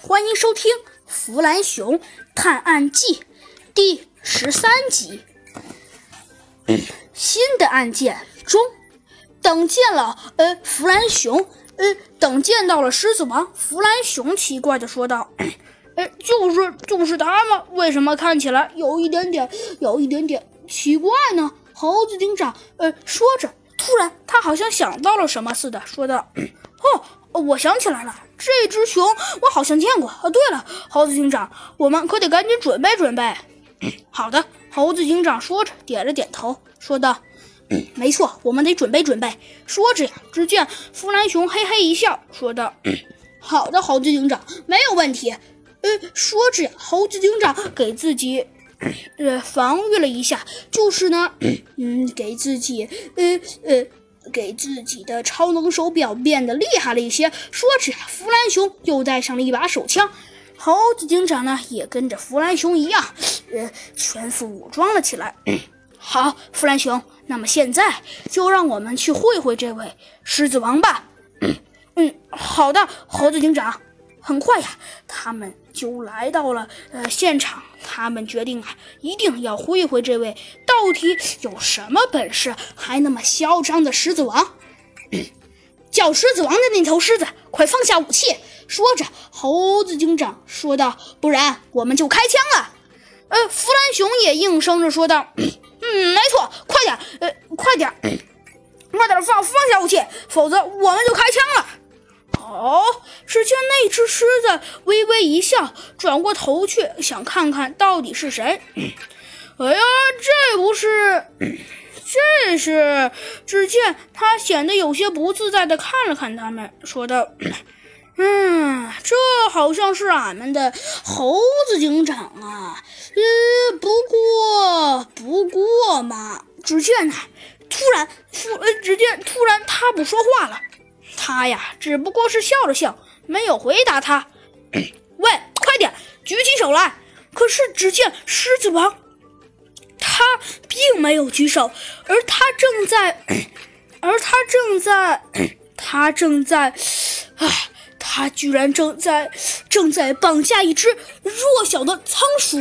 欢迎收听《弗兰熊探案记》第十三集。新的案件中，等见了呃弗兰熊，呃等见到了狮子王。弗兰熊奇怪的说道：“呃，就是就是他吗？为什么看起来有一点点有一点点奇怪呢？”猴子警长呃说着，突然他好像想到了什么似的，说道：“哦，我想起来了，这只熊我好像见过。啊，对了，猴子警长，我们可得赶紧准备准备。”好的，猴子警长说着，点了点头，说道：“没错，我们得准备准备。”说着呀，只见弗兰熊嘿嘿一笑，说道：“好的，猴子警长，没有问题。”呃，说着呀，猴子警长给自己呃防御了一下，就是呢，嗯，给自己呃呃给自己的超能手表变得厉害了一些。说着呀，弗兰熊又带上了一把手枪。猴子警长呢，也跟着弗兰熊一样，呃，全副武装了起来。好，弗兰熊，那么现在就让我们去会会这位狮子王吧。嗯，好的，猴子警长。很快呀，他们就来到了呃现场。他们决定啊，一定要会会这位到底有什么本事，还那么嚣张的狮子王。叫狮子王的那头狮子，快放下武器！说着，猴子警长说道：“不然我们就开枪了。”呃，弗兰熊也应声着说道：“ 嗯，没错，快点，呃，快点，快点放放下武器，否则我们就开枪了。”哦，只见那只狮子微微一笑，转过头去想看看到底是谁。哎呀，这不是，这是。只见他显得有些不自在的看了看他们，说道。嗯，这好像是俺们的猴子警长啊。呃，不过，不过嘛，只见他，突然，突，呃，只见突然他不说话了。他呀，只不过是笑了笑，没有回答他。喂，快点，举起手来！可是只见狮子王，他并没有举手，而他正在，而他正在，他正在，啊。他居然正在正在绑架一只弱小的仓鼠。